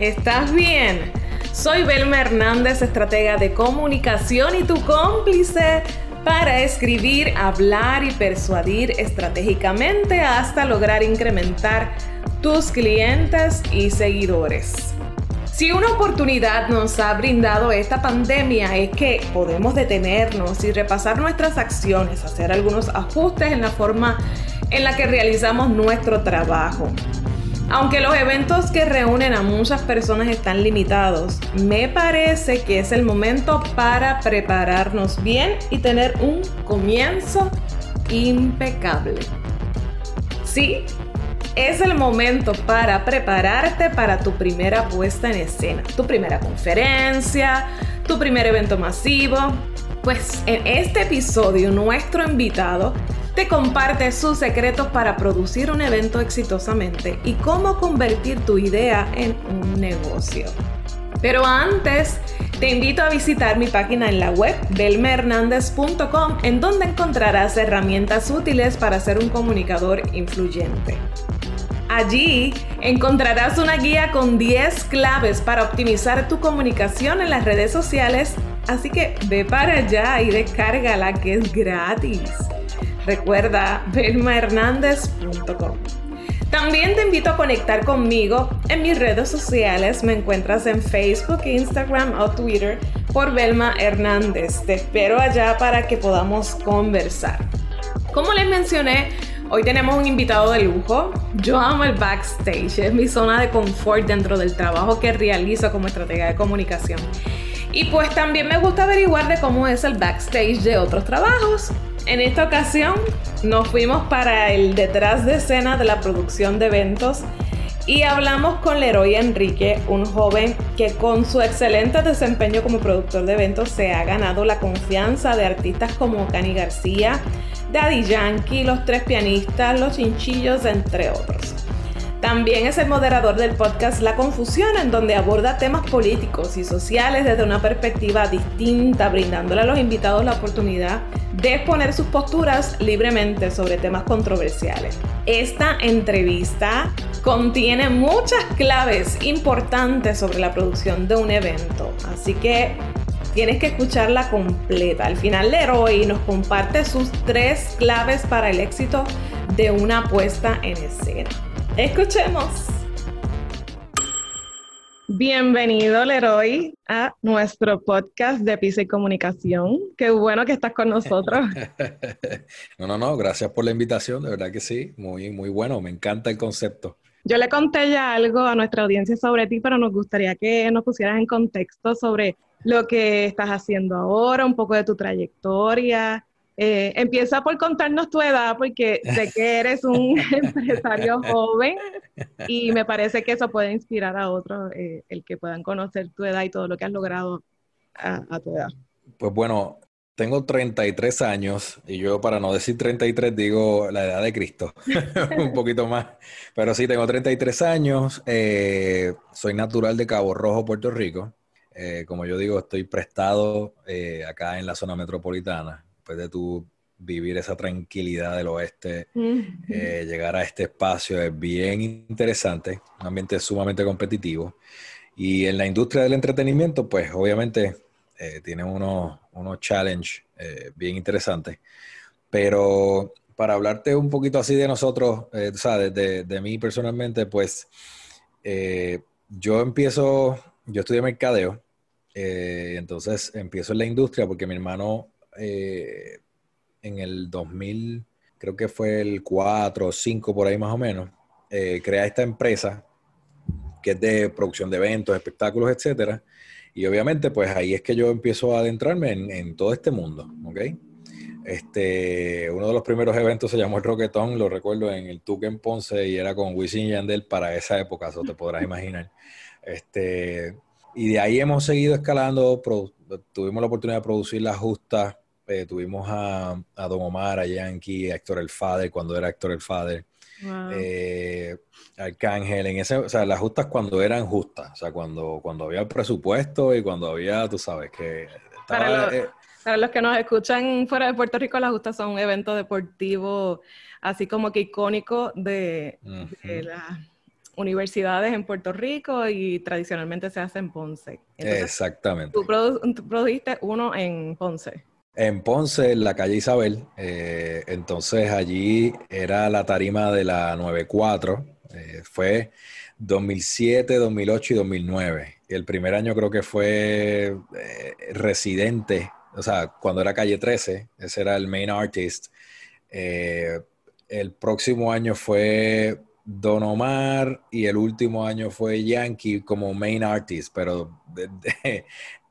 ¿Estás bien? Soy Belma Hernández, estratega de comunicación y tu cómplice para escribir, hablar y persuadir estratégicamente hasta lograr incrementar tus clientes y seguidores. Si una oportunidad nos ha brindado esta pandemia es que podemos detenernos y repasar nuestras acciones, hacer algunos ajustes en la forma en la que realizamos nuestro trabajo. Aunque los eventos que reúnen a muchas personas están limitados, me parece que es el momento para prepararnos bien y tener un comienzo impecable. Sí, es el momento para prepararte para tu primera puesta en escena, tu primera conferencia, tu primer evento masivo. Pues en este episodio nuestro invitado te comparte sus secretos para producir un evento exitosamente y cómo convertir tu idea en un negocio. Pero antes, te invito a visitar mi página en la web belmehernandez.com en donde encontrarás herramientas útiles para ser un comunicador influyente. Allí encontrarás una guía con 10 claves para optimizar tu comunicación en las redes sociales, así que ve para allá y descárgala que es gratis. Recuerda belmahernandez.com. También te invito a conectar conmigo en mis redes sociales. Me encuentras en Facebook, Instagram o Twitter por Belma Hernández. Te espero allá para que podamos conversar. Como les mencioné, hoy tenemos un invitado de lujo. Yo amo el backstage, es mi zona de confort dentro del trabajo que realizo como estratega de comunicación. Y pues también me gusta averiguar de cómo es el backstage de otros trabajos. En esta ocasión nos fuimos para el detrás de escena de la producción de eventos y hablamos con Leroy Enrique, un joven que con su excelente desempeño como productor de eventos se ha ganado la confianza de artistas como Cani García, Daddy Yankee, los tres pianistas, los chinchillos, entre otros. También es el moderador del podcast La Confusión, en donde aborda temas políticos y sociales desde una perspectiva distinta, brindándole a los invitados la oportunidad de exponer sus posturas libremente sobre temas controversiales. Esta entrevista contiene muchas claves importantes sobre la producción de un evento, así que tienes que escucharla completa. Al final, Leroy nos comparte sus tres claves para el éxito de una puesta en escena. Escuchemos. Bienvenido, Leroy, a nuestro podcast de Pisa y Comunicación. Qué bueno que estás con nosotros. no, no, no, gracias por la invitación, de verdad que sí, muy, muy bueno, me encanta el concepto. Yo le conté ya algo a nuestra audiencia sobre ti, pero nos gustaría que nos pusieras en contexto sobre lo que estás haciendo ahora, un poco de tu trayectoria, eh, empieza por contarnos tu edad, porque sé que eres un empresario joven y me parece que eso puede inspirar a otros, eh, el que puedan conocer tu edad y todo lo que has logrado a, tu edad. Pues bueno, tengo 33 años y yo para no decir 33 digo la edad de Cristo, un poquito más, pero sí, tengo 33 años, eh, soy natural de Cabo Rojo, Puerto Rico. como yo digo, estoy prestado acá en la zona metropolitana de tu vivir esa tranquilidad del oeste, eh, llegar a este espacio es bien interesante, un ambiente sumamente competitivo. Y en la industria del entretenimiento, pues obviamente eh, tiene unos, unos challenges eh, bien interesantes. Pero para hablarte un poquito así de nosotros, o sea, de, de, mí personalmente, pues yo empiezo, yo estudié mercadeo, entonces empiezo en la industria porque mi hermano eh, en el 2000, creo que fue el 4 o 5 por ahí más o menos, eh, crea esta empresa que es de producción de eventos, espectáculos, etcétera. Y obviamente, pues ahí es que yo empiezo a adentrarme en, todo este mundo, ¿ok? Este, uno de los primeros eventos se llamó el Roquetón, lo recuerdo en el Tuque en Ponce y era con Wisin Yandel para esa época, eso te podrás imaginar. Este, y de ahí hemos seguido escalando, tuvimos la oportunidad de producir la justa eh, tuvimos a, Don Omar, a Yankee, a Héctor El Fader, cuando era Héctor El Fader. Eh, Arcángel, en ese, o sea, las justas cuando eran justas, o sea, cuando, cuando había presupuesto y cuando había, tú sabes, que para, eh, para los que nos escuchan fuera de Puerto Rico, las justas son un evento deportivo así como que icónico de, universidades en Puerto Rico y tradicionalmente se hace en Ponce. Exactamente. Tú, produjiste uno en Ponce. En Ponce, en la calle Isabel. Eh, entonces allí era la tarima de la 94. Eh, fue 2007, 2008 y 2009. Y el primer año creo que fue eh, residente, o sea, cuando era calle 13, ese era el main artist. el próximo año fue Don Omar y el último año fue Yankee como main artist, pero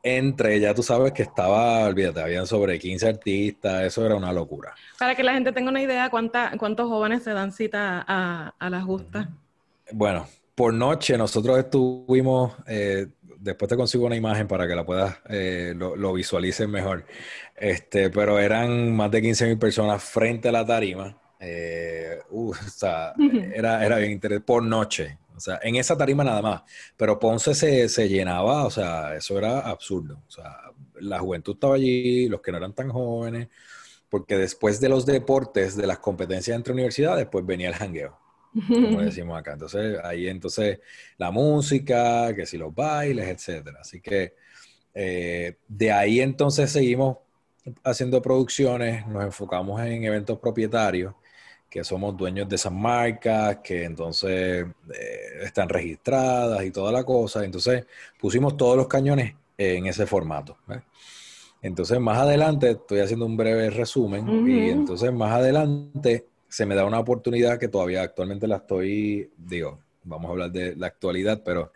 entre, ya tú sabes que estaba, olvídate, habían sobre 15 artistas, eso era una locura. Para que la gente tenga una idea, ¿cuánta, ¿cuántos jóvenes se dan cita a, a la justa? Bueno, por noche nosotros estuvimos, eh, después te consigo una imagen para que la puedas, eh, lo, lo visualices mejor, este, pero eran más de 15 mil personas frente a la tarima eh, uh, o sea, era, era bien interesante por noche. O sea, en esa tarima nada más. Pero Ponce se, se, llenaba, o sea, eso era absurdo. O sea, la juventud estaba allí, los que no eran tan jóvenes, porque después de los deportes, de las competencias entre universidades, pues venía el jangueo, como decimos acá. Entonces, ahí entonces la música, que si los bailes, etcétera. Así que eh, de ahí entonces seguimos haciendo producciones, nos enfocamos en eventos propietarios que somos dueños de esas marcas, que entonces eh, están registradas y toda la cosa. Entonces pusimos todos los cañones en ese formato. Entonces más adelante, estoy haciendo un breve resumen, y entonces más adelante se me da una oportunidad que todavía actualmente la estoy, digo, vamos a hablar de la actualidad, pero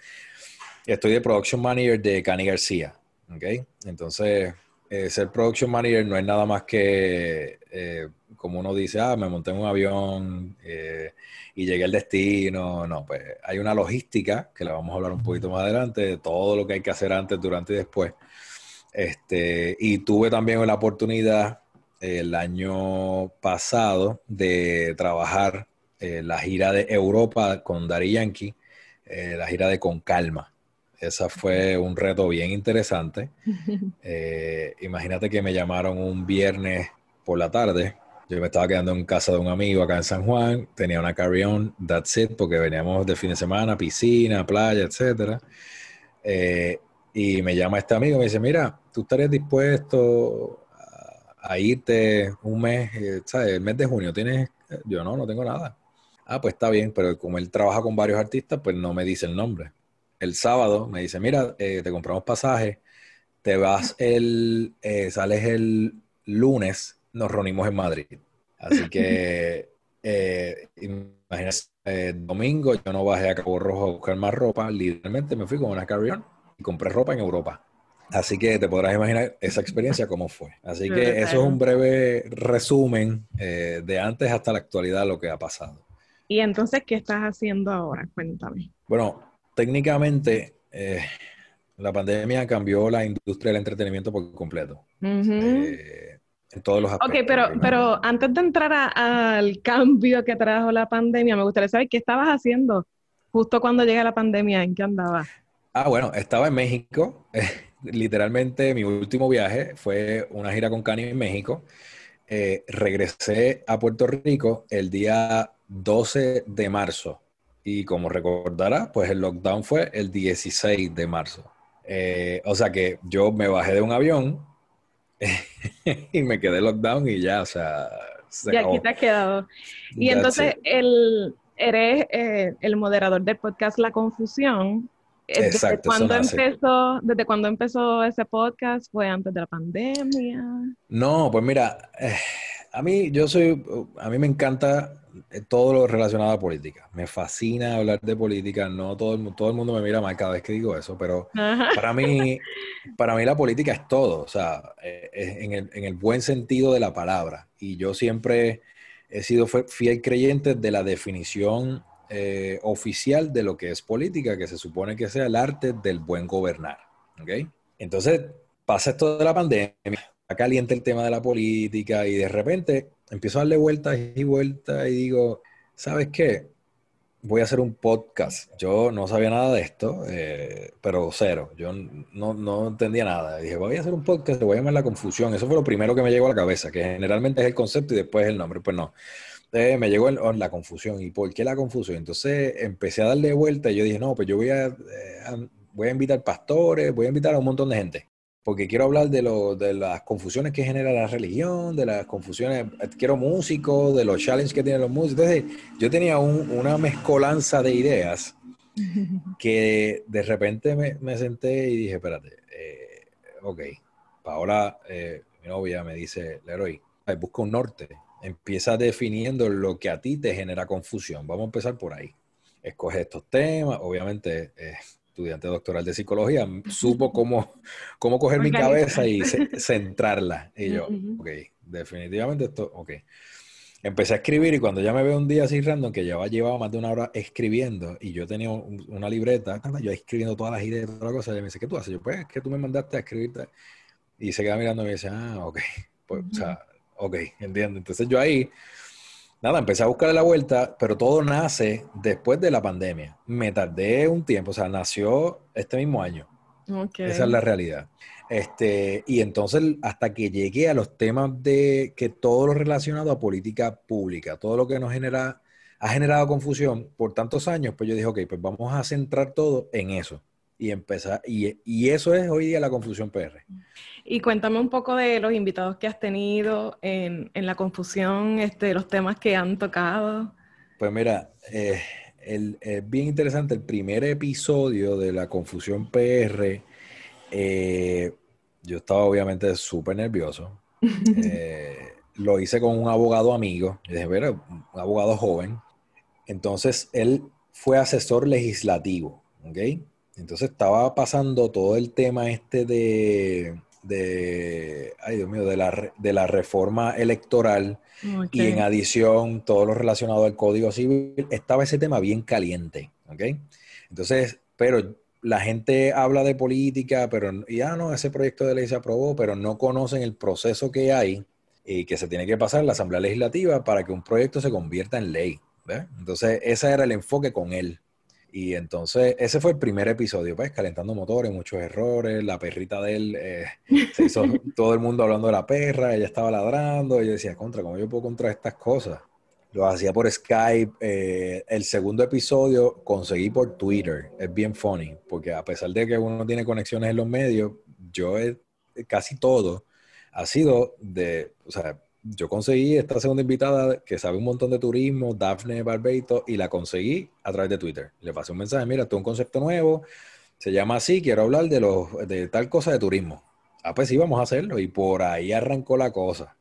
estoy de production manager de Cani García. ¿ok? Entonces, eh, ser production manager no es nada más que eh, como uno dice, ah, me monté en un avión eh, y llegué al destino. No, pues hay una logística que la vamos a hablar un poquito más adelante, de todo lo que hay que hacer antes, durante y después. Este, y tuve también la oportunidad el año pasado de trabajar la gira de Europa con Dari Yankee, eh, la gira de Con Calma. Esa fue un reto bien interesante. Eh, imagínate que me llamaron un viernes por la tarde yo me estaba quedando en casa de un amigo acá en San Juan, tenía una carry-on, that's it, porque veníamos de fin de semana, piscina, playa, etcétera. Eh, y me llama este amigo me dice, mira, ¿tú estarías dispuesto a, irte un mes, eh, ¿sabes? El mes de junio, ¿tienes? Yo no, no tengo nada. Ah, pues está bien, pero como él trabaja con varios artistas, pues no me dice el nombre. El sábado me dice, mira, eh, te compramos pasaje, te vas el, sales el lunes nos reunimos en Madrid. Así que, eh, imagínate, eh, domingo yo no bajé a Cabo Rojo a buscar más ropa, literalmente me fui con una carry y compré ropa en Europa. Así que te podrás imaginar esa experiencia cómo fue. Así que eso es un breve resumen eh, de antes hasta la actualidad lo que ha pasado. Y entonces, ¿qué estás haciendo ahora? Cuéntame. Bueno, técnicamente la pandemia cambió la industria del entretenimiento por completo en todos los aspectos. Ok, pero, pero antes de entrar al cambio que trajo la pandemia, me gustaría saber qué estabas haciendo justo cuando llega la pandemia, ¿en qué andabas? Ah, bueno, estaba en México. Literalmente mi último viaje fue una gira con Cani en México. Eh, regresé a Puerto Rico el día 12 de marzo. Y como recordará, pues el lockdown fue el 16 de marzo. Eh, o sea que yo me bajé de un avión, y me quedé lockdown y ya, o sea, y aquí te has quedado. Y entonces el, eres eh, el moderador del podcast La Confusión. Eh, ¿Desde cuándo empezó, ¿Desde cuándo empezó ese podcast? ¿Fue antes de la pandemia? No, pues mira, eh, a mí yo soy, a mí me encanta todo lo relacionado a política. Me fascina hablar de política. No todo el, todo el mundo me mira mal cada vez que digo eso, pero para mí, para mí la política es todo, o sea, eh, en, el, en, el, buen sentido de la palabra. Y yo siempre he sido fiel creyente de la definición eh, oficial de lo que es política, que se supone que sea el arte del buen gobernar. ¿okay? Entonces, pasa esto de la pandemia, caliente el tema de la política y de repente empiezo a darle vueltas y vueltas y digo, ¿sabes qué? Voy a hacer un podcast. Yo no sabía nada de esto, eh, pero cero. Yo no, no, entendía nada. Dije, voy a hacer un podcast, le voy a llamar La Confusión. Eso fue lo primero que me llegó a la cabeza, que generalmente es el concepto y después el nombre. Pues no. eh, me llegó la confusión. ¿Y por qué la confusión? Entonces empecé a darle vuelta y yo dije, no, pues yo voy a, eh, voy a invitar pastores, voy a invitar a un montón de gente. Porque quiero hablar de, lo, de las confusiones que genera la religión, de las confusiones, eh, quiero músicos, de los challenges que tienen los músicos. Entonces yo tenía una mezcolanza de ideas que de repente me, senté y dije, espérate, eh, ok, Paola, mi novia, me dice, Leroy, busca un norte empieza definiendo lo que a ti te genera confusión. Vamos a empezar por ahí. Escoge estos temas, obviamente, eh, estudiante doctoral de psicología, supo cómo, cómo coger mi cabeza y centrarla. Y yo, ok, definitivamente esto, ok. Empecé a escribir y cuando ya me veo un día así random, que ya llevaba más de una hora escribiendo y yo tenía una libreta, yo escribiendo todas las ideas, todas las cosas, y me dice, ¿qué tú haces? Yo, pues, es que tú me mandaste a escribirte. Y se queda mirando y me dice, ah, ok. Pues, o sea, ok, entiendo. Entonces yo ahí, nada, empecé a buscarle la vuelta, pero todo nace después de la pandemia. Me tardé un tiempo, o sea, nació este mismo año. Esa es la realidad. Este, y entonces, hasta que llegué a los temas de que todo lo relacionado a política pública, todo lo que nos genera, ha generado confusión por tantos años, pues yo dije, ok, pues vamos a centrar todo en eso y empezar, y, y, eso es hoy día la confusión PR. Y cuéntame un poco de los invitados que has tenido en, en la confusión, este, los temas que han tocado. Pues mira, eh, es bien interesante el primer episodio de la confusión PR. Eh, yo estaba obviamente súper nervioso. Eh, lo hice con un abogado amigo, dije, mira, un abogado joven. Entonces, él fue asesor legislativo, ¿ok? Entonces estaba pasando todo el tema este de, de ay Dios mío, de la, de la reforma electoral y en adición todo lo relacionado al Código Civil, estaba ese tema bien caliente, ¿ok? Entonces, pero la gente habla de política, pero ya no, ese proyecto de ley se aprobó, pero no conocen el proceso que hay y que se tiene que pasar en la Asamblea Legislativa para que un proyecto se convierta en ley. Entonces, ese era el enfoque con él. Y entonces, ese fue el primer episodio, pues, calentando motores, muchos errores, la perrita de él, eh, se hizo todo el mundo hablando de la perra, ella estaba ladrando, y yo decía, contra, ¿cómo yo puedo contra estas cosas? Lo hacía por Skype. Eh, el segundo episodio conseguí por Twitter. Es bien funny, porque a pesar de que uno tiene conexiones en los medios, yo he, casi todo ha sido de, o sea, yo conseguí esta segunda invitada que sabe un montón de turismo, Daphne Barbeito, y la conseguí a través de Twitter. Le pasé un mensaje, mira, esto es un concepto nuevo, se llama así, quiero hablar de, los, de tal cosa de turismo. Ah, pues sí, vamos a hacerlo. Y por ahí arrancó la cosa.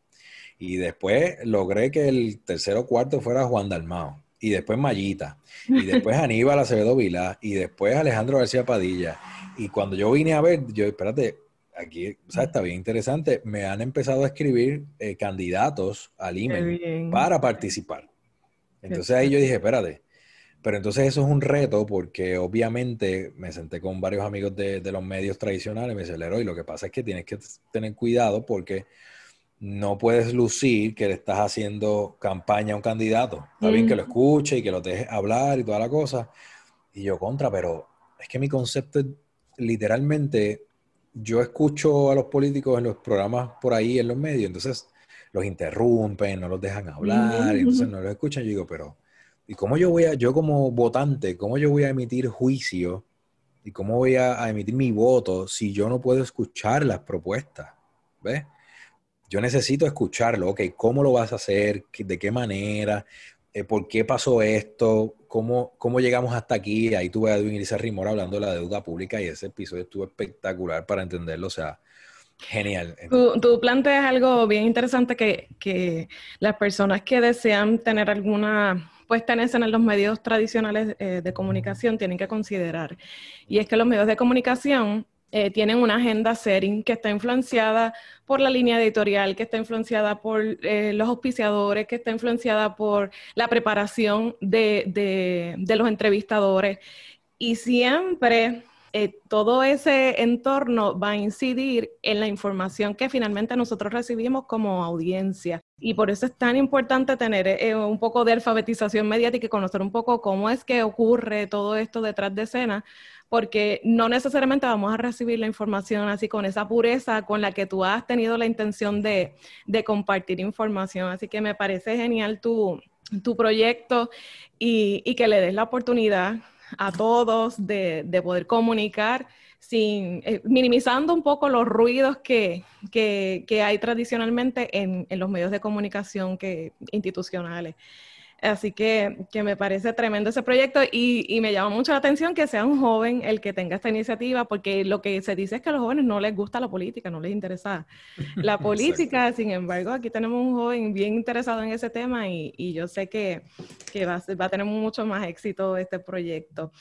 Y después logré que el tercero o cuarto fuera Juan Dalmao. Y después Mayita. Y después Aníbal Acevedo Vilá. Y después Alejandro García Padilla. Y cuando yo vine a ver, yo, espérate, aquí, o sea, está bien interesante. Me han empezado a escribir eh, candidatos al IME para participar. Entonces ahí yo dije, espérate. Pero entonces eso es un reto porque obviamente me senté con varios amigos de, los medios tradicionales me dice, y lo que pasa es que tienes que tener cuidado porque no puedes lucir que le estás haciendo campaña a un candidato. Está bien que lo escuche y que lo dejes hablar y toda la cosa. Y yo contra, pero es que mi concepto es literalmente yo escucho a los políticos en los programas por ahí, en los medios, entonces los interrumpen, no los dejan hablar, entonces no los escuchan. Yo digo, pero, ¿y cómo yo voy a, yo como votante, cómo yo voy a emitir juicio y cómo voy a, emitir mi voto si yo no puedo escuchar las propuestas? ¿Ves? Yo necesito escucharlo, ok, ¿cómo lo vas a hacer? ¿De qué manera? Eh, ¿Por qué pasó esto? cómo, cómo llegamos hasta aquí. Ahí tuve a Edwin Elisa Rimor hablando de la deuda pública y ese episodio estuvo espectacular para entenderlo. O sea, genial. Tú, tú planteas algo bien interesante que, que, las personas que desean tener alguna puesta en escena en los medios tradicionales eh, de comunicación tienen que considerar. Y es que los medios de comunicación eh, tienen una agenda setting que está influenciada por la línea editorial, que está influenciada por eh, los auspiciadores, que está influenciada por la preparación de, los entrevistadores. Y siempre eh, todo ese entorno va a incidir en la información que finalmente nosotros recibimos como audiencia. Y por eso es tan importante tener un poco de alfabetización mediática y conocer un poco cómo es que ocurre todo esto detrás de escena porque no necesariamente vamos a recibir la información así con esa pureza con la que tú has tenido la intención de, compartir información. Así que me parece genial tu, tu proyecto y, que le des la oportunidad a todos de, poder comunicar sin, eh, minimizando un poco los ruidos que, hay tradicionalmente en, en, los medios de comunicación que, institucionales. Así que, que, me parece tremendo ese proyecto y, y, me llama mucho la atención que sea un joven el que tenga esta iniciativa, porque lo que se dice es que a los jóvenes no les gusta la política, no les interesa la política. Sin embargo, aquí tenemos un joven bien interesado en ese tema y, y yo sé que, que va, va, a tener mucho más éxito este proyecto.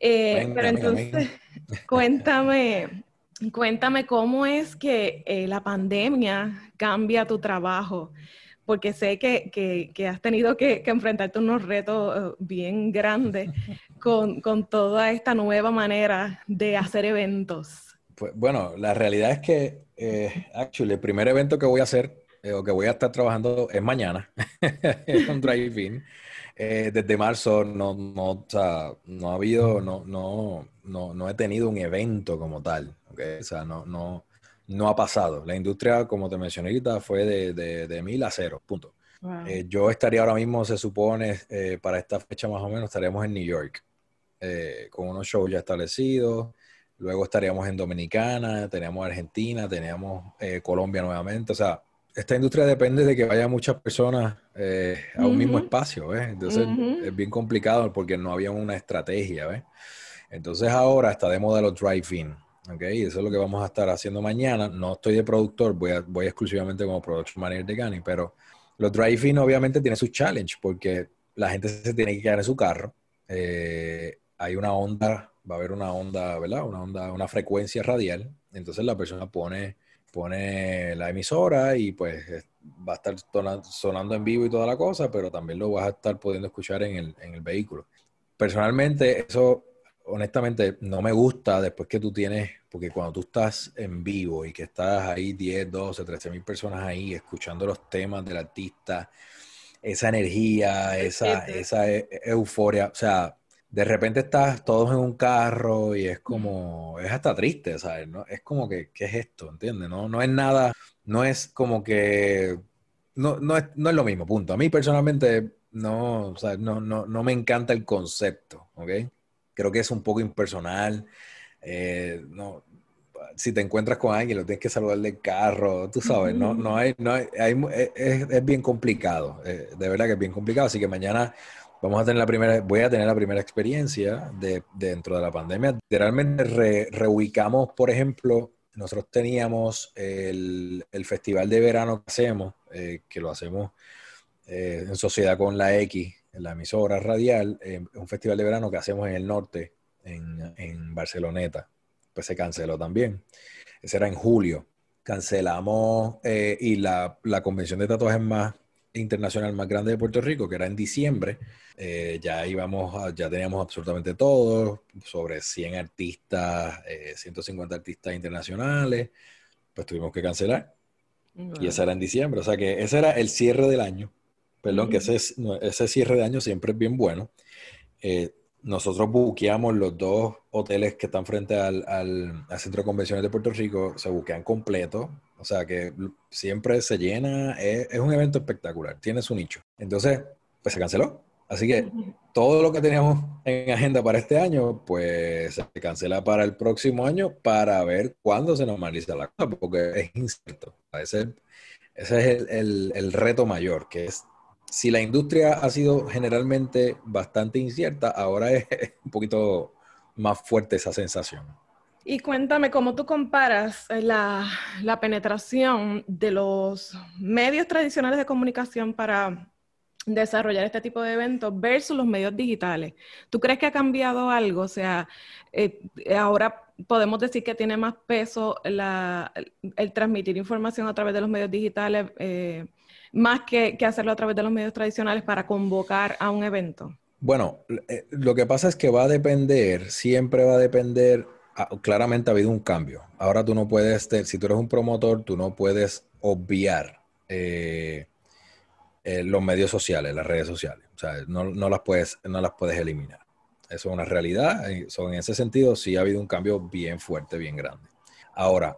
Eh, pero entonces, cuéntame, cuéntame cómo es que eh, la pandemia cambia tu trabajo porque sé que, has tenido que, enfrentarte unos retos eh, bien grandes con, toda esta nueva manera de hacer eventos. Pues bueno, la realidad es que, eh, actually, el primer evento que voy a hacer eh, o que voy a estar trabajando es mañana, es un drive-in. Desde marzo no, no, no ha habido, no, no, no, no he tenido un evento como tal. O sea, no, no, no ha pasado. La industria, como te mencioné ahorita, fue de, de, mil a cero, punto. Eh, yo estaría ahora mismo, se supone, eh, para esta fecha más o menos, estaríamos en New York, eh, con unos shows ya establecidos. Luego estaríamos en Dominicana, teníamos Argentina, teníamos Colombia nuevamente. O sea, esta industria depende de que vaya muchas personas a un mismo espacio, Entonces es bien complicado porque no había una estrategia, ¿ves? Entonces ahora está de moda los drive-in. ¿ok? Eso es lo que vamos a estar haciendo mañana. No estoy de productor, voy, voy exclusivamente como production manager de Gani, pero los drive-in obviamente tienen su challenge porque la gente se tiene que quedar en su carro. Eh, hay una onda, va a haber una onda, ¿verdad? Una onda, una frecuencia radial. Entonces la persona pone, pone la emisora y pues va a estar sonando en vivo y toda la cosa, pero también lo vas a estar pudiendo escuchar en el, en el vehículo. Personalmente, eso honestamente no me gusta después que tú tienes, porque cuando tú estás en vivo y que estás ahí 10, 12, 13 mil personas ahí escuchando los temas del artista, esa energía, esa, esa e, euforia, o sea, de repente estás todos en un carro y es como, es hasta triste, ¿sabes? ¿No? Es como que, ¿qué es esto? ¿Entiendes? No, no es nada, no es como que, no, no, es, no es lo mismo, punto. A mí personalmente no, o sea, no, no, no me encanta el concepto, ¿ok? creo que es un poco impersonal. Eh, no, si te encuentras con alguien, lo tienes que saludar del carro, tú sabes, no, no hay, no hay, es, bien complicado, eh, de verdad que es bien complicado, así que mañana vamos a tener la primera, voy a tener la primera experiencia de, dentro de la pandemia. Literalmente reubicamos, por ejemplo, nosotros teníamos el, festival de verano que hacemos, eh, que lo hacemos en sociedad con la X, la emisora radial, eh, un festival de verano que hacemos en el norte, en, en, Barceloneta. Pues se canceló también. Ese era en julio. Cancelamos eh, y la, la, convención de tatuajes más internacional más grande de Puerto Rico, que era en diciembre, eh, ya íbamos, ya teníamos absolutamente todo, sobre 100 artistas, 150 artistas internacionales, pues tuvimos que cancelar. Y ese era en diciembre, o sea que ese era el cierre del año perdón, que ese, ese cierre de año siempre es bien bueno. Eh, nosotros buqueamos los dos hoteles que están frente al, al, Centro de Convenciones de Puerto Rico, se buquean completo, o sea que siempre se llena, es, es, un evento espectacular, tiene su nicho. Entonces, pues se canceló. Así que todo lo que teníamos en agenda para este año, pues se cancela para el próximo año para ver cuándo se normaliza la cosa, porque es incierto. Ese, ese es el, el, el reto mayor, que es si la industria ha sido generalmente bastante incierta, ahora es un poquito más fuerte esa sensación. Y cuéntame cómo tú comparas la, penetración de los medios tradicionales de comunicación para desarrollar este tipo de eventos versus los medios digitales. ¿Tú crees que ha cambiado algo? O sea, eh, ahora podemos decir que tiene más peso el transmitir información a través de los medios digitales. Eh, más que, hacerlo a través de los medios tradicionales para convocar a un evento? Bueno, eh, lo que pasa es que va a depender, siempre va a depender, claramente ha habido un cambio. Ahora tú no puedes, si tú eres un promotor, tú no puedes obviar eh, eh, los medios sociales, las redes sociales. O sea, no, las puedes, no las puedes eliminar. Eso es una realidad. en ese sentido, sí ha habido un cambio bien fuerte, bien grande. Ahora,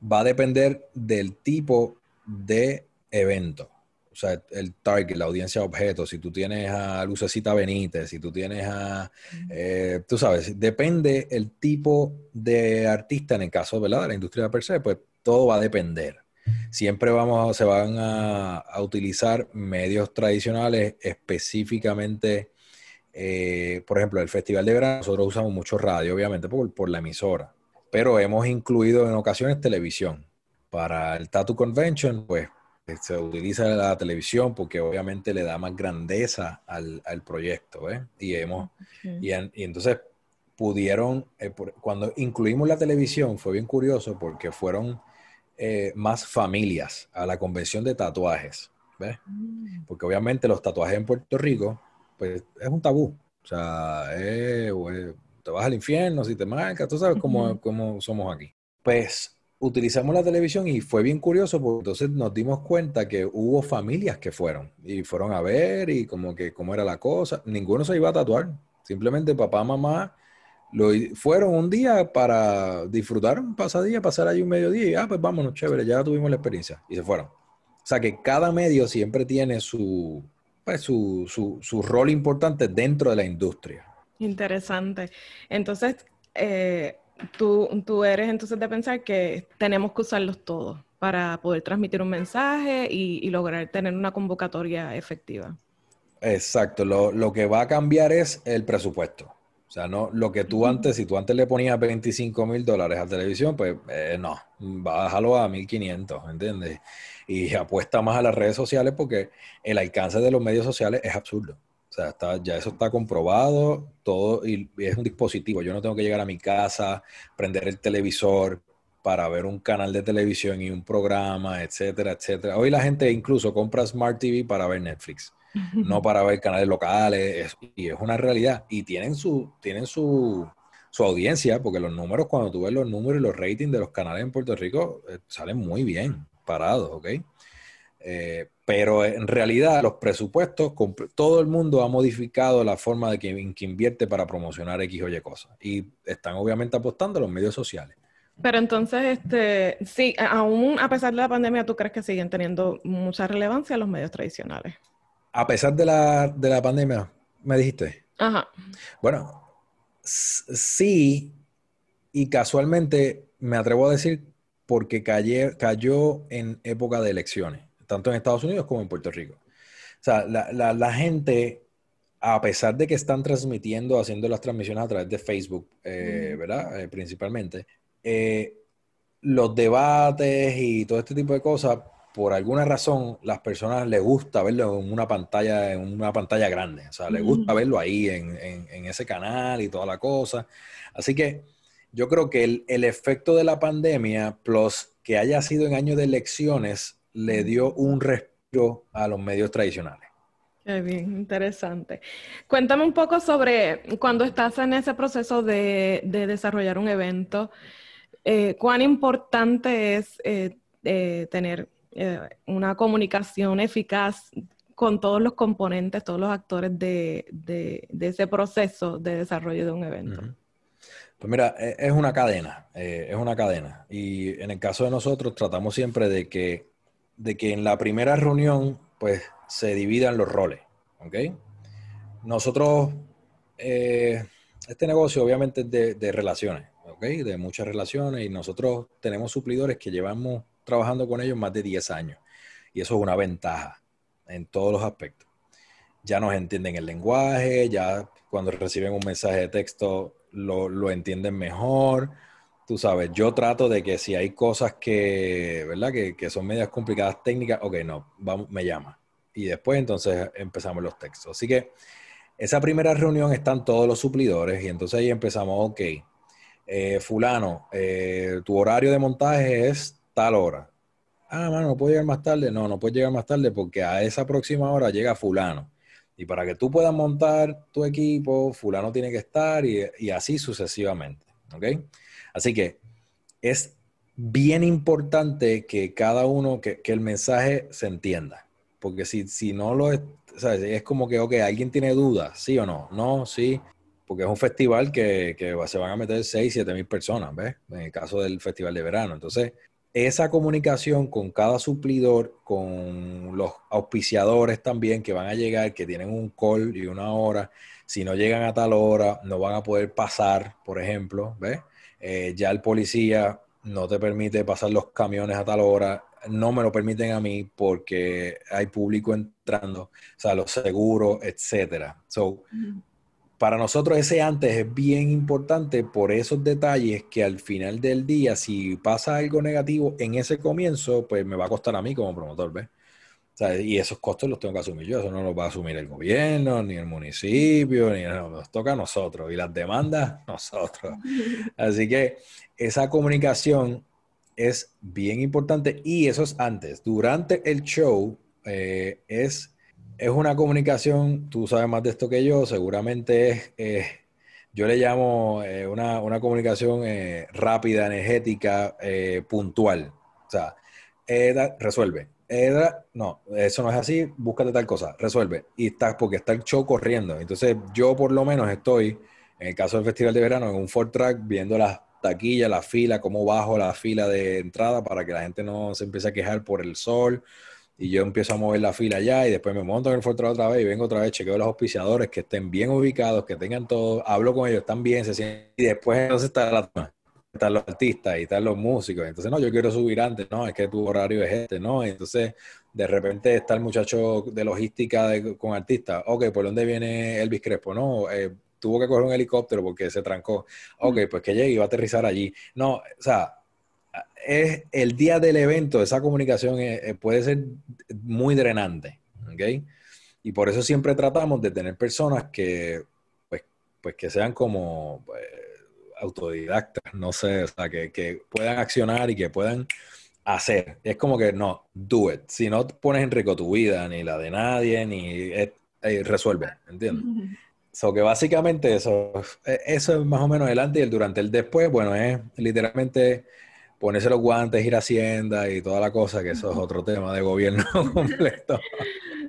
va a depender del tipo de evento. O sea, el target, la audiencia objeto, si tú tienes a Lucecita Benítez, si tú tienes a, eh, tú sabes, depende el tipo de artista en el caso de la industria per se, pues todo va a depender. Siempre vamos, se van a, utilizar medios tradicionales específicamente, eh, por ejemplo, el Festival de Verano, nosotros usamos mucho radio, obviamente, por, por la emisora, pero hemos incluido en ocasiones televisión. Para el Tattoo Convention, pues se utiliza la televisión porque obviamente le da más grandeza al, proyecto, ¿eh? Y, hemos, y, entonces pudieron, eh, cuando incluimos la televisión fue bien curioso porque fueron eh, más familias a la convención de tatuajes, ¿ves? Mm. Porque obviamente los tatuajes en Puerto Rico, pues es un tabú, o sea, te vas al infierno si te marcas, tú sabes cómo, cómo somos aquí. Pues utilizamos la televisión y fue bien curioso porque entonces nos dimos cuenta que hubo familias que fueron y fueron a ver y como que cómo era la cosa. Ninguno se iba a tatuar. Simplemente papá, mamá lo fueron un día para disfrutar un pasadía, pasar ahí un mediodía y ah, pues vámonos, chévere, ya tuvimos la experiencia y se fueron. O sea que cada medio siempre tiene su, pues, su, su, su rol importante dentro de la industria. Interesante. Entonces, eh, tú, tú eres entonces de pensar que tenemos que usarlos todos para poder transmitir un mensaje y, lograr tener una convocatoria efectiva. Exacto, lo, lo, que va a cambiar es el presupuesto. O sea, no, lo que tú antes, si tú antes le ponías 25 mil dólares a televisión, pues eh, no, bájalo a 1500, ¿entiendes? Y apuesta más a las redes sociales porque el alcance de los medios sociales es absurdo sea, está, ya eso está comprobado, todo, y, es un dispositivo. Yo no tengo que llegar a mi casa, prender el televisor para ver un canal de televisión y un programa, etcétera, etcétera. Hoy la gente incluso compra Smart TV para ver Netflix, no para ver canales locales, y es una realidad. Y tienen su, tienen su, su audiencia, porque los números, cuando tú ves los números y los ratings de los canales en Puerto Rico, eh, salen muy bien parados, ¿ok? Eh, pero en realidad los presupuestos, todo el mundo ha modificado la forma de que, invierte para promocionar X o Y cosas. Y están obviamente apostando a los medios sociales. Pero entonces, este, sí, aún a pesar de la pandemia, ¿tú crees que siguen teniendo mucha relevancia los medios tradicionales? A pesar de la, de la pandemia, me dijiste. Ajá. Bueno, sí, y casualmente me atrevo a decir porque cayó en época de elecciones tanto en Estados Unidos como en Puerto Rico. O sea, la, gente, a pesar de que están transmitiendo, haciendo las transmisiones a través de Facebook, eh, ¿verdad? Eh, principalmente, eh, los debates y todo este tipo de cosas, por alguna razón, las personas les gusta verlo en una pantalla, en una pantalla grande. O sea, les gusta verlo ahí en, en, ese canal y toda la cosa. Así que yo creo que el, el efecto de la pandemia, plus que haya sido en año de elecciones, le dio un respiro a los medios tradicionales. Qué bien, interesante. Cuéntame un poco sobre cuando estás en ese proceso de, desarrollar un evento, eh, cuán importante es eh, eh, tener una comunicación eficaz con todos los componentes, todos los actores de, ese proceso de desarrollo de un evento. Pues mira, e, es una cadena, es una cadena. Y en el caso de nosotros tratamos siempre de que de que en la primera reunión, pues, se dividan los roles, ¿ok? Nosotros, eh, este negocio obviamente es de, relaciones, ¿ok? De muchas relaciones y nosotros tenemos suplidores que llevamos trabajando con ellos más de 10 años y eso es una ventaja en todos los aspectos. Ya nos entienden el lenguaje, ya cuando reciben un mensaje de texto lo, lo entienden mejor, tú sabes, yo trato de que si hay cosas que, ¿verdad? Que, son medias complicadas técnicas, ok, no, vamos, me llama. Y después entonces empezamos los textos. Así que esa primera reunión están todos los suplidores y entonces ahí empezamos, ok, eh, fulano, eh, tu horario de montaje es tal hora. Ah, mano, no puedo llegar más tarde. No, no puedes llegar más tarde porque a esa próxima hora llega fulano. Y para que tú puedas montar tu equipo, fulano tiene que estar y, y así sucesivamente. ¿Ok? Así que es bien importante que cada uno, que, el mensaje se entienda. Porque si, si no lo es, es como que, ok, alguien tiene dudas, sí o no, no, sí, porque es un festival que, se van a meter 6, 7 mil personas, ¿ves? En el caso del festival de verano. Entonces, esa comunicación con cada suplidor, con los auspiciadores también que van a llegar, que tienen un call y una hora, si no llegan a tal hora, no van a poder pasar, por ejemplo, ¿ves? Eh, ya el policía no te permite pasar los camiones a tal hora, no me lo permiten a mí porque hay público entrando, o sea, los seguros, etcétera. So, para nosotros ese antes es bien importante por esos detalles que al final del día, si pasa algo negativo en ese comienzo, pues me va a costar a mí como promotor, ¿ves? Y esos costos los tengo que asumir yo, eso no los va a asumir el gobierno, ni el municipio, ni nos toca a nosotros, y las demandas, nosotros. Así que esa comunicación es bien importante y eso es antes. Durante el show eh, es es una comunicación, tú sabes más de esto que yo, seguramente es, eh, yo le llamo eh, una, comunicación eh, rápida, energética, puntual. O sea, Eda, resuelve. No, eso no es así, búscate tal cosa, resuelve. Y está, porque está el show corriendo. Entonces, yo por lo menos estoy, en el caso del Festival de Verano, en un Ford Track, viendo las taquillas, la fila, cómo bajo la fila de entrada para que la gente no se empiece a quejar por el sol y yo empiezo a mover la fila allá y después me monto en el Fortran otra vez y vengo otra vez, chequeo los auspiciadores que estén bien ubicados, que tengan todo, hablo con ellos, están bien, se sienten, y después entonces está la, están los artistas y están los músicos, entonces no, yo quiero subir antes, no, es que tu horario es este, no, entonces de repente está el muchacho de logística con artistas, ok, ¿por dónde viene Elvis Crespo? No, eh, tuvo que coger un helicóptero porque se trancó, ok, pues que llegue y va a aterrizar allí, no, o sea, es el día del evento, esa comunicación eh, eh, puede ser muy drenante, ¿ok? Y por eso siempre tratamos de tener personas que, pues, pues que sean como pues, autodidactas, no sé, o sea, que, puedan accionar y que puedan hacer. Es como que no, do it. Si no pones en riesgo tu vida, ni la de nadie, ni eh, resuelve, ¿entiendes? So que básicamente eso, eso es más o menos el antes y el durante. El después, bueno, es literalmente ponerse los guantes, ir a Hacienda y toda la cosa, que eso es otro tema de gobierno completo.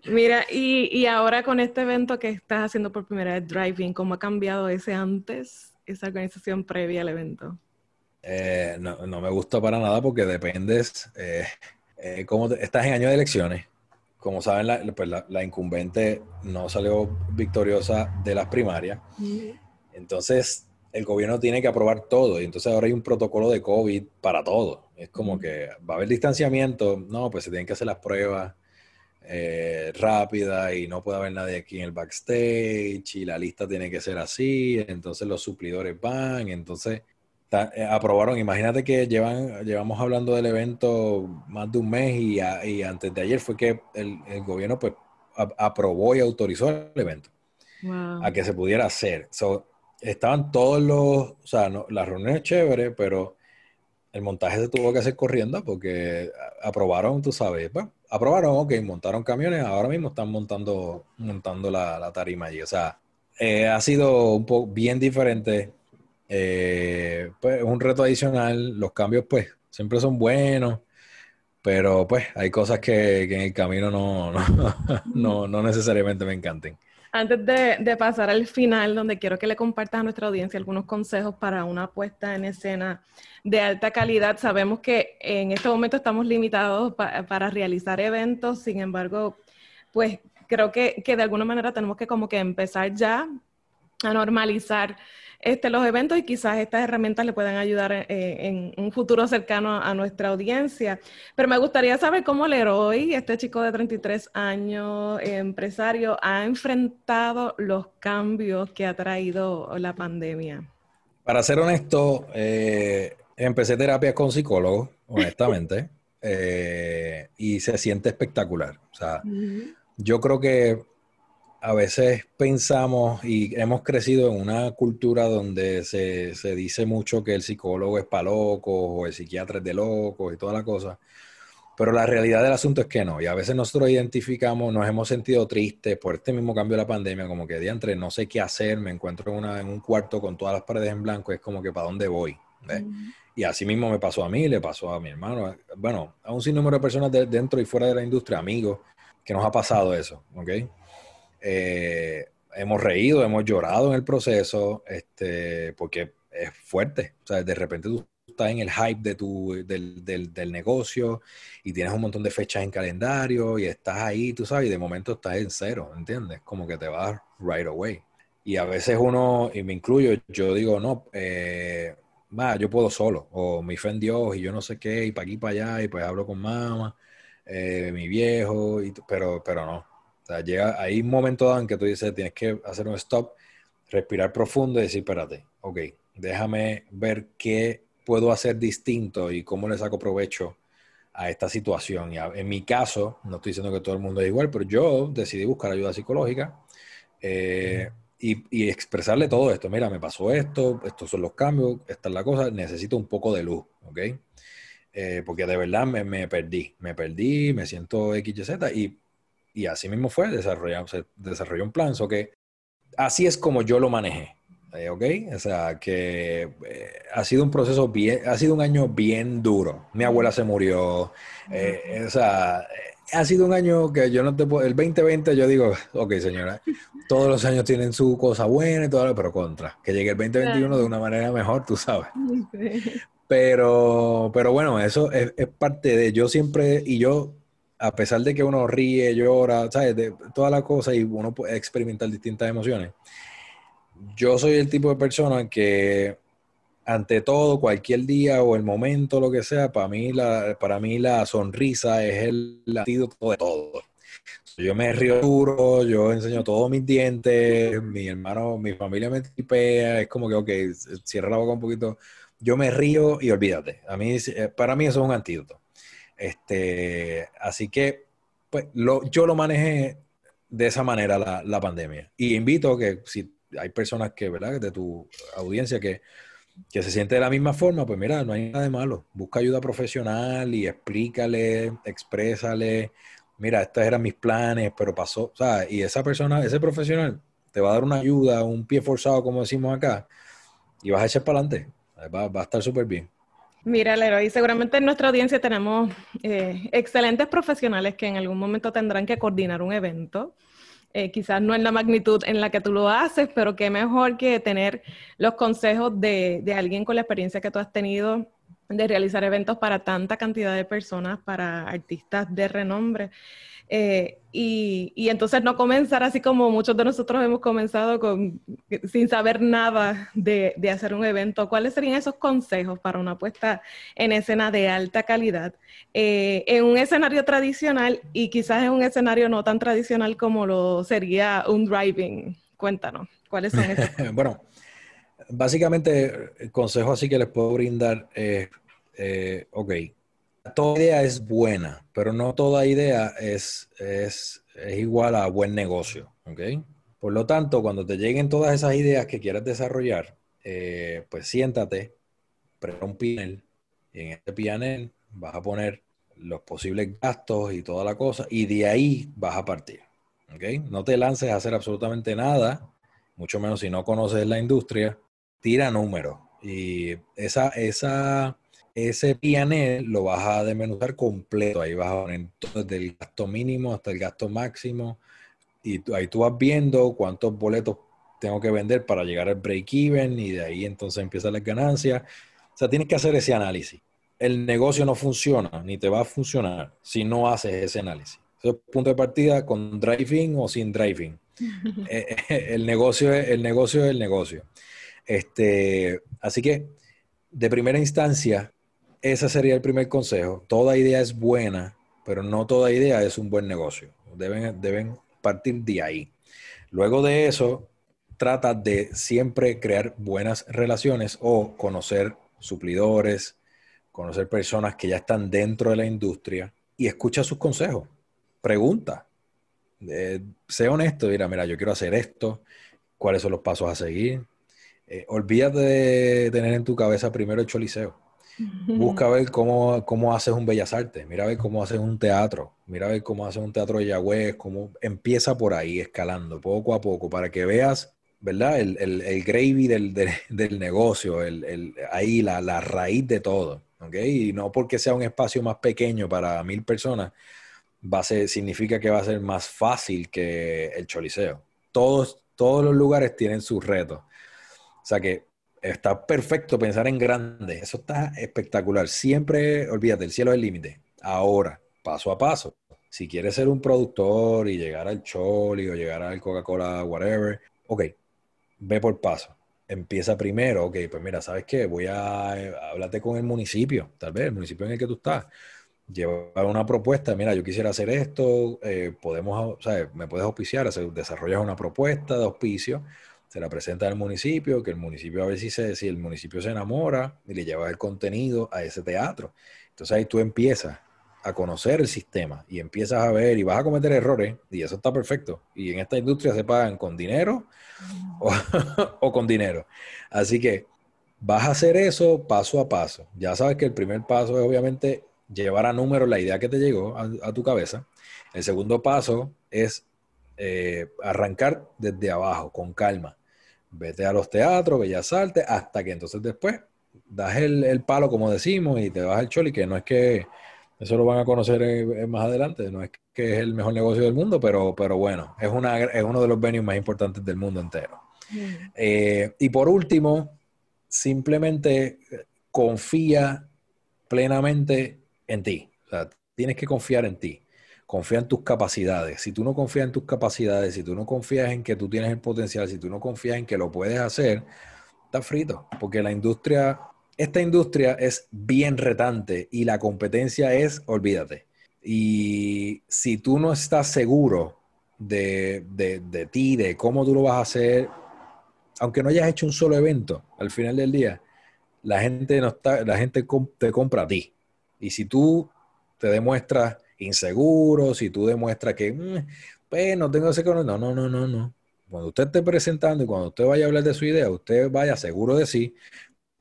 Mira, y, y, ahora con este evento que estás haciendo por primera vez, Driving, ¿cómo ha cambiado ese antes, esa organización previa al evento? Eh, no, no, me gusta para nada porque dependes, eh, eh como estás en año de elecciones. Como saben, la, pues la, la, incumbente no salió victoriosa de las primarias. Entonces, el gobierno tiene que aprobar todo y entonces ahora hay un protocolo de COVID para todo. Es como que va a haber distanciamiento, no, pues se tienen que hacer las pruebas eh, rápidas y no puede haber nadie aquí en el backstage y la lista tiene que ser así, entonces los suplidores van, entonces eh, aprobaron, imagínate que llevan, llevamos hablando del evento más de un mes y, antes de ayer fue que el, gobierno pues aprobó y autorizó el evento a que se pudiera hacer. Estaban todos los, o sea, no, las reuniones chéveres, pero el montaje se tuvo que hacer corriendo porque aprobaron, tú sabes, bueno, aprobaron, ok, montaron camiones, ahora mismo están montando, montando la, tarima allí. O sea, eh, ha sido un poco bien diferente. Eh, pues un reto adicional, los cambios pues siempre son buenos, pero pues hay cosas que, en el camino no, no, no necesariamente me encanten. Antes de, pasar al final, donde quiero que le compartas a nuestra audiencia algunos consejos para una puesta en escena de alta calidad, sabemos que en este momento estamos limitados para realizar eventos, sin embargo, pues creo que, que de alguna manera tenemos que como que empezar ya a normalizar este, los eventos y quizás estas herramientas le puedan ayudar eh, en un futuro cercano a, nuestra audiencia. Pero me gustaría saber cómo Leroy, este chico de 33 años, empresario, ha enfrentado los cambios que ha traído la pandemia. Para ser honesto, eh, empecé terapia con psicólogo, honestamente, eh, y se siente espectacular. O sea, yo creo que a veces pensamos y hemos crecido en una cultura donde se, dice mucho que el psicólogo es para locos o el psiquiatra es de locos y toda la cosa. Pero la realidad del asunto es que no. Y a veces nosotros identificamos, nos hemos sentido tristes por este mismo cambio de la pandemia, como que entre no sé qué hacer, me encuentro en, una, en un cuarto con todas las paredes en blanco, es como que para dónde voy. Y así mismo me pasó a mí, le pasó a mi hermano, bueno, a un sinnúmero de personas dentro y fuera de la industria, amigos, que nos ha pasado eso, ¿ok? Eh, hemos reído, hemos llorado en el proceso, este, porque es fuerte. O sea, de repente tú estás en el hype de tu, del, del, del, negocio y tienes un montón de fechas en calendario y estás ahí, tú sabes, y de momento estás en cero, ¿entiendes? Como que te vas right away. Y a veces uno, y me incluyo, yo digo, no, eh, yo puedo solo, o mi fe en Dios y yo no sé qué, y para aquí, para allá, y pues hablo con mamá, eh, mi viejo, y, pero, pero no. Sea, llega, hay un momento dado en que tú dices, tienes que hacer un stop, respirar profundo y decir, espérate, ok, déjame ver qué puedo hacer distinto y cómo le saco provecho a esta situación. Y en mi caso, no estoy diciendo que todo el mundo es igual, pero yo decidí buscar ayuda psicológica eh, y, expresarle todo esto. Mira, me pasó esto, estos son los cambios, esta es la cosa, necesito un poco de luz, ¿ok? Eh, porque de verdad me, perdí, me perdí, me siento X, Y, y, así mismo fue, desarrolló, se desarrolló un plan, so que así es como yo lo manejé. Eh, ¿Ok? O sea, que eh, ha sido un proceso bien, ha sido un año bien duro. Mi abuela se murió. Eh, o sea, ha sido un año que yo no te puedo. El 2020, yo digo, ok, señora, todos los años tienen su cosa buena y todo, pero contra. Que llegue el 2021 de una manera mejor, tú sabes. Pero, pero bueno, eso es, es parte de. Yo siempre, y yo a pesar de que uno ríe, llora, ¿sabes? De toda la cosa y uno puede experimentar distintas emociones. Yo soy el tipo de persona que ante todo, cualquier día o el momento, lo que sea, para mí la, para mí la sonrisa es el antídoto de todo. Yo me río duro, yo enseño todos mis dientes, mi hermano, mi familia me tipea, es como que, ok, cierra la boca un poquito. Yo me río y olvídate. A mí, eh, para mí eso es un antídoto. Este, así que pues, yo lo manejé de esa manera la, la, pandemia. Y invito que si hay personas que, ¿verdad? De tu audiencia que, que se siente de la misma forma, pues mira, no hay nada de malo. Busca ayuda profesional y explícale, exprésale, mira, estos eran mis planes, pero pasó, sea Y esa persona, ese profesional, te va a dar una ayuda, un pie forzado, como decimos acá, y vas a echar para adelante. Va, va a estar súper bien. Mira, Leroy, seguramente en nuestra audiencia tenemos eh, excelentes profesionales que en algún momento tendrán que coordinar un evento. Eh, quizás no en la magnitud en la que tú lo haces, pero qué mejor que tener los consejos de, de alguien con la experiencia que tú has tenido de realizar eventos para tanta cantidad de personas, para artistas de renombre. Eh, y, entonces no comenzar así como muchos de nosotros hemos comenzado sin saber nada de, de, hacer un evento. ¿Cuáles serían esos consejos para una puesta en escena de alta calidad eh, en un escenario tradicional y quizás en un escenario no tan tradicional como lo sería un driving? Cuéntanos, ¿cuáles son esos? bueno, básicamente el consejo así que les puedo brindar es, eh, ok, toda idea es buena, pero no toda idea es, es, igual a buen negocio, ¿ok? Por lo tanto, cuando te lleguen todas esas ideas que quieras desarrollar, eh, pues siéntate, prepara un panel y en este panel vas a poner los posibles gastos y toda la cosa, y de ahí vas a partir, ¿ok? No te lances a hacer absolutamente nada, mucho menos si no conoces la industria, tira números. Y esa, esa ese PNL lo vas a desmenuzar completo. Ahí vas a poner desde el gasto mínimo hasta el gasto máximo. Y ahí tú vas viendo cuántos boletos tengo que vender para llegar al break-even y de ahí entonces empiezan las ganancias. O sea, tienes que hacer ese análisis. El negocio no funciona, ni te va a funcionar si no haces ese análisis. Ese es punto de partida con driving o sin driving. Eh, eh, el, negocio es, el negocio es el negocio. Este, así que, de primera instancia, ese sería el primer consejo. Toda idea es buena, pero no toda idea es un buen negocio. Deben, deben partir de ahí. Luego de eso, trata de siempre crear buenas relaciones o conocer suplidores, conocer personas que ya están dentro de la industria y escucha sus consejos. Pregunta. Eh, sé honesto, mira, mira, yo quiero hacer esto, cuáles son los pasos a seguir. Eh, olvídate de tener en tu cabeza primero el choliseo Busca ver cómo, cómo haces un bellas artes, mira a ver cómo haces un teatro, mira a ver cómo haces un teatro de Yahweh, cómo empieza por ahí, escalando poco a poco, para que veas, ¿verdad? El, el, el gravy del, del, negocio, el, el, ahí la, la, raíz de todo, ¿ok? Y no porque sea un espacio más pequeño para mil personas, va a ser, significa que va a ser más fácil que el choliseo. Todos, todos los lugares tienen sus retos. O sea que está perfecto pensar en grande. Eso está espectacular. Siempre, olvídate, el cielo es el límite. Ahora, paso a paso. Si quieres ser un productor y llegar al Choli o llegar al Coca-Cola, whatever, ok, ve por paso. Empieza primero, ok, pues mira, ¿sabes qué? Voy a hablarte con el municipio, tal vez, el municipio en el que tú estás. Llevar una propuesta, mira, yo quisiera hacer esto, eh, podemos, o sea, me puedes auspiciar, desarrollas una propuesta de auspicio, se la presenta al municipio, que el municipio a ver si, se, si el municipio se enamora y le lleva el contenido a ese teatro. Entonces ahí tú empiezas a conocer el sistema y empiezas a ver y vas a cometer errores y eso está perfecto. Y en esta industria se pagan con dinero o, con dinero. Así que vas a hacer eso paso a paso. Ya sabes que el primer paso es obviamente llevar a número la idea que te llegó a, tu cabeza. El segundo paso es eh, arrancar desde abajo, con calma. Vete a los teatros, bellas artes, hasta que entonces después das el, el palo, como decimos, y te vas al choli, que no es que eso lo van a conocer eh, más adelante. No es que es el mejor negocio del mundo, pero, pero bueno, es, una, es uno de los venues más importantes del mundo entero. Eh, y por último, simplemente confía plenamente en ti. O sea, tienes que confiar en ti. Confía en tus capacidades. Si tú no confías en tus capacidades, si tú no confías en que tú tienes el potencial, si tú no confías en que lo puedes hacer, estás frito. Porque la industria esta industria es bien retante y la competencia es, olvídate. Y si tú no estás seguro de, ti, de cómo tú lo vas a hacer, aunque no hayas hecho un solo evento, al final del día, la gente, no está, la gente te compra a ti. Y si tú te demuestras inseguro, si tú demuestras que, mm, pues no tengo ese no, no, no, no, no. Cuando usted esté presentando y cuando usted vaya a hablar de su idea, usted vaya seguro de sí,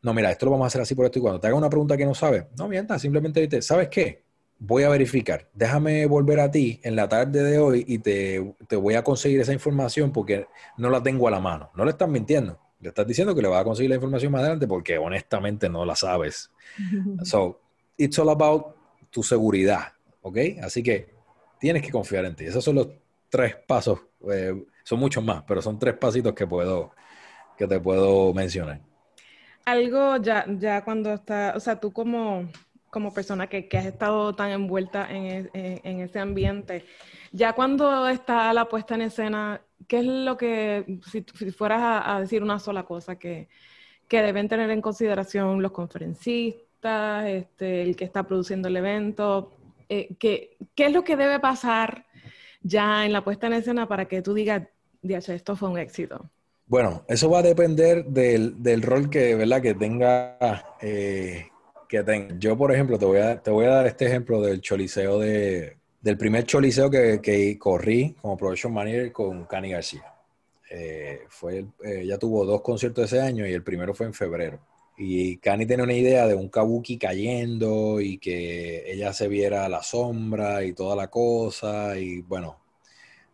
no, mira, esto lo vamos a hacer así por esto y cuando te haga una pregunta que no sabes, no mientas, simplemente dices, ¿sabes qué? Voy a verificar, déjame volver a ti en la tarde de hoy y te, voy a conseguir esa información porque no la tengo a la mano. No le estás mintiendo, le estás diciendo que le vas a conseguir la información más adelante porque honestamente no la sabes. So, it's all about tu seguridad, ¿ok? Así que tienes que confiar en ti. Esos son los tres pasos, eh, son muchos más, pero son tres pasitos que puedo, que te puedo mencionar algo ya, ya cuando está, o sea, tú como, como persona que, has estado tan envuelta en, en, ese ambiente, ya cuando está la puesta en escena, ¿qué es lo que, si, fueras a, decir una sola cosa que, que deben tener en consideración los conferencistas, este, el que está produciendo el evento, eh, ¿qué, ¿qué es lo que debe pasar ya en la puesta en escena para que tú digas, esto fue un éxito? Bueno, eso va a depender del, rol que, ¿verdad? que tenga. Eh, que tenga. Yo, por ejemplo, te voy, a, te voy a dar este ejemplo del choliseo de, del primer choliseo que, que corrí como production manager con Cani García. Eh, fue ya tuvo dos conciertos ese año y el primero fue en febrero. Y Cani tiene una idea de un kabuki cayendo y que ella se viera la sombra y toda la cosa. Y bueno,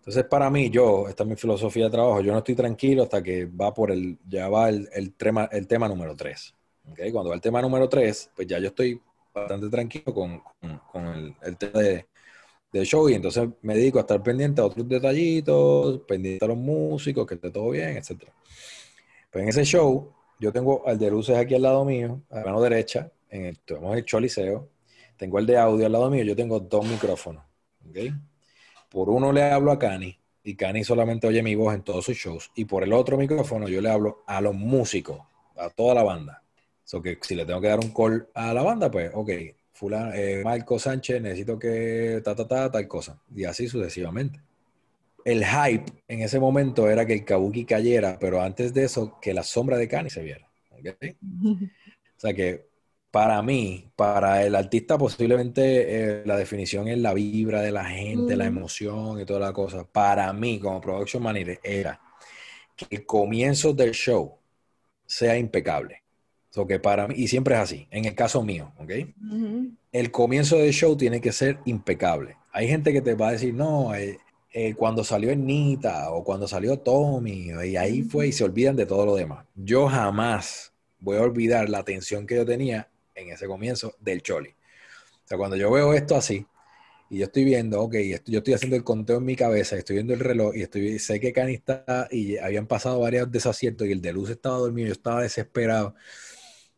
entonces, para mí, yo, esta es mi filosofía de trabajo, yo no estoy tranquilo hasta que va por el, ya va el, el tema, el tema número 3. ¿okay? Cuando va el tema número 3, pues ya yo estoy bastante tranquilo con, con, el, el, tema de, de, show y entonces me dedico a estar pendiente a otros detallitos, pendiente a los músicos, que esté todo bien, etc. Pues en ese show, yo tengo al de luces aquí al lado mío, a la mano derecha, en el, tenemos el show liceo, tengo el de audio al lado mío, yo tengo dos micrófonos. ¿okay? por uno le hablo a Cani y Cani solamente oye mi voz en todos sus shows y por el otro micrófono yo le hablo a los músicos, a toda la banda. So que si le tengo que dar un call a la banda, pues, ok, fulano, eh, Marco Sánchez, necesito que ta, ta, ta, tal cosa. Y así sucesivamente. El hype en ese momento era que el Kabuki cayera, pero antes de eso, que la sombra de Cani se viera. o sea que para mí, para el artista posiblemente eh, la definición es la vibra de la gente, la emoción y toda la cosa. Para mí, como production manager, era que el comienzo del show sea impecable. que para mí, y siempre es así, en el caso mío, ¿ok? El comienzo del show tiene que ser impecable. Hay gente que te va a decir, no, eh, eh, cuando salió Nita o cuando salió Tommy, y ahí fue y se olvidan de todo lo demás. Yo jamás voy a olvidar la atención que yo tenía en ese comienzo del Choli. O sea, cuando yo veo esto así, y yo estoy viendo, ok, yo estoy haciendo el conteo en mi cabeza, estoy viendo el reloj y estoy, sé que Cani está y habían pasado varios desaciertos y el de luz estaba dormido, yo estaba desesperado.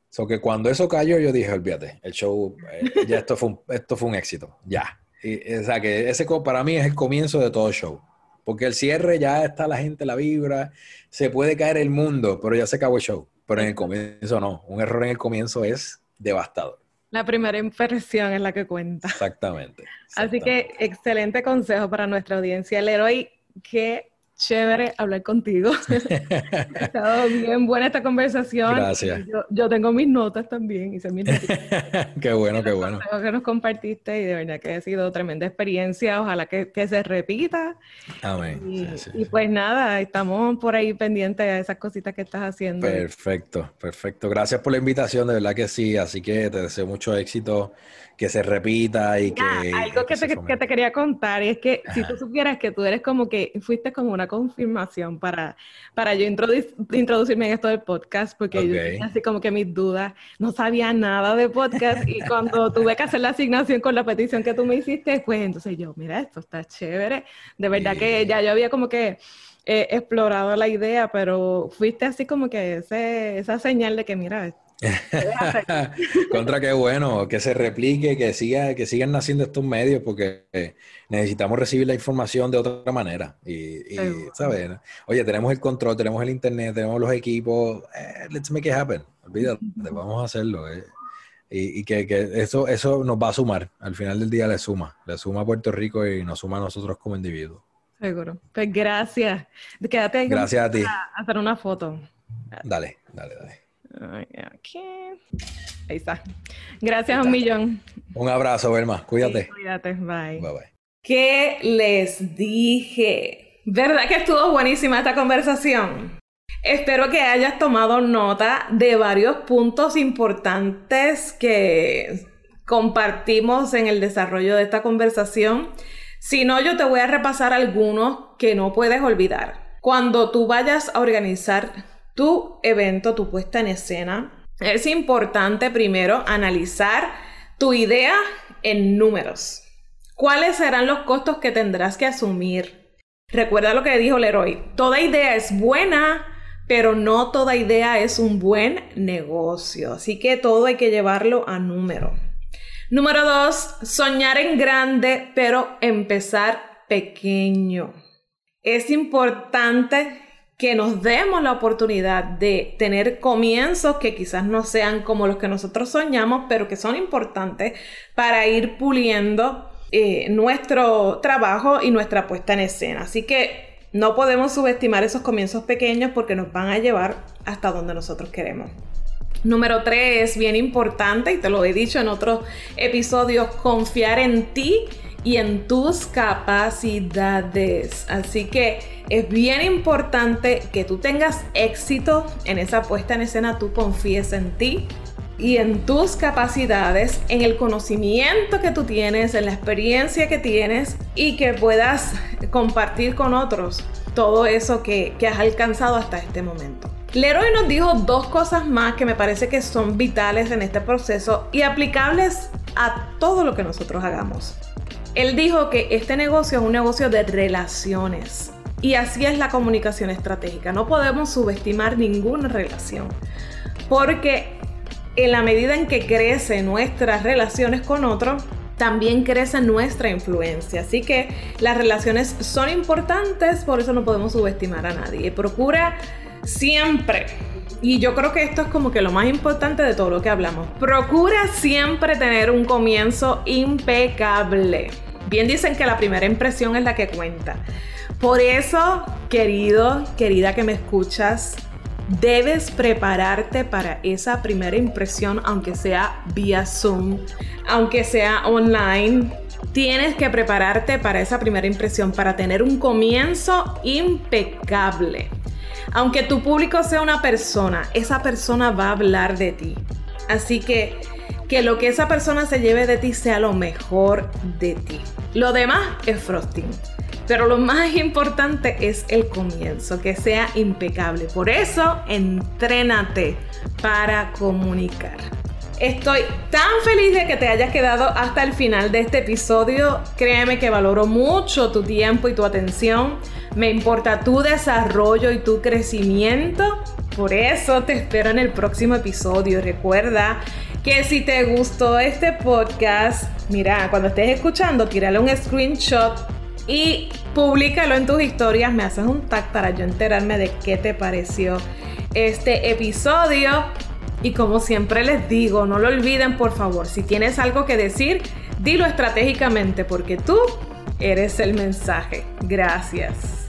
So que cuando eso cayó, yo dije, olvídate, el show, eh, ya esto fue, un, esto fue un éxito, ya. Y, o sea que ese para mí es el comienzo de todo show. Porque el cierre ya está la gente, la vibra, se puede caer el mundo, pero ya se acabó el show. Pero en el comienzo no. Un error en el comienzo es devastador. La primera impresión es la que cuenta. Exactamente. Así que excelente consejo para nuestra audiencia. Leroy, que chévere hablar contigo. ha estado bien buena esta conversación. Gracias. Yo, tengo mis notas también. Hice mis qué bueno, qué bueno. que nos compartiste y de verdad que ha sido tremenda experiencia. Ojalá que, se repita. Amén. Y, pues nada, estamos por ahí pendientes de esas cositas que estás haciendo. Perfecto, perfecto. Gracias por la invitación, de verdad que sí. Así que te deseo mucho éxito que se repita y que... Algo que, te, quería contar y es que si tú supieras que tú eres como que fuiste como una confirmación para, para yo introducirme en esto del podcast, porque yo tenía así como que mis dudas, no sabía nada de podcast y cuando tuve que hacer la asignación con la petición que tú me hiciste, pues entonces yo, mira, esto está chévere, de verdad que ya yo había como que... Eh, explorado la idea, pero fuiste así como que ese, esa señal de que, mira, Contra qué bueno, que se replique, que siga, que sigan naciendo estos medios, porque necesitamos recibir la información de otra manera. Y, ¿sabes? Oye, tenemos el control, tenemos el internet, tenemos los equipos. Eh, let's make it happen. Olvídate, vamos a hacerlo. Eh. Y, que, eso, eso nos va a sumar. Al final del día le suma. Le suma a Puerto Rico y nos suma a nosotros como individuos. Seguro. Pues gracias. Quédate ahí. Gracias a ti. hacer una foto. Dale, dale, dale. Aquí. Ahí está. Gracias un millón. Un abrazo, Belma. Cuídate. cuídate. Bye. Bye bye. ¿Qué les dije? ¿Verdad que estuvo buenísima esta conversación? Espero que hayas tomado nota de varios puntos importantes que compartimos en el desarrollo de esta conversación. Si no, yo te voy a repasar algunos que no puedes olvidar. Cuando tú vayas a organizar tu evento, tu puesta en escena, es importante primero analizar tu idea en números. ¿Cuáles serán los costos que tendrás que asumir? Recuerda lo que dijo Leroy, toda idea es buena, pero no toda idea es un buen negocio, así que todo hay que llevarlo a número. Número dos, soñar en grande, pero empezar pequeño. Es importante que nos demos la oportunidad de tener comienzos que quizás no sean como los que nosotros soñamos, pero que son importantes para ir puliendo eh, nuestro trabajo y nuestra puesta en escena. Así que no podemos subestimar esos comienzos pequeños porque nos van a llevar hasta donde nosotros queremos. Número tres, bien importante, y te lo he dicho en otros episodios, confiar en ti y en tus capacidades. Así que es bien importante que tú tengas éxito en esa puesta en escena, tú confíes en ti y en tus capacidades, en el conocimiento que tú tienes, en la experiencia que tienes y que puedas compartir con otros todo eso que, has alcanzado hasta este momento. Leroy nos dijo dos cosas más que me parece que son vitales en este proceso y aplicables a todo lo que nosotros hagamos. Él dijo que este negocio es un negocio de relaciones. Y así es la comunicación estratégica. No podemos subestimar ninguna relación. Porque en la medida en que crecen nuestras relaciones con otros, también crece nuestra influencia. Así que las relaciones son importantes, por eso no podemos subestimar a nadie. Procura siempre, y yo creo que esto es como que lo más importante de todo lo que hablamos, procura siempre tener un comienzo impecable. Bien dicen que la primera impresión es la que cuenta. Por eso, querido, querida que me escuchas, debes prepararte para esa primera impresión, aunque sea vía Zoom, aunque sea online. Tienes que prepararte para esa primera impresión, para tener un comienzo impecable. Aunque tu público sea una persona, esa persona va a hablar de ti. Así que que lo que esa persona se lleve de ti sea lo mejor de ti. Lo demás es frosting. Pero lo más importante es el comienzo, que sea impecable. Por eso, entrénate para comunicar. Estoy tan feliz de que te hayas quedado hasta el final de este episodio. Créeme que valoro mucho tu tiempo y tu atención. Me importa tu desarrollo y tu crecimiento. Por eso te espero en el próximo episodio. Recuerda que si te gustó este podcast, mira, cuando estés escuchando, tírale un screenshot y públicalo en tus historias. Me haces un tag para yo enterarme de qué te pareció este episodio. Y como siempre les digo, no lo olviden por favor, si tienes algo que decir, dilo estratégicamente porque tú eres el mensaje. Gracias.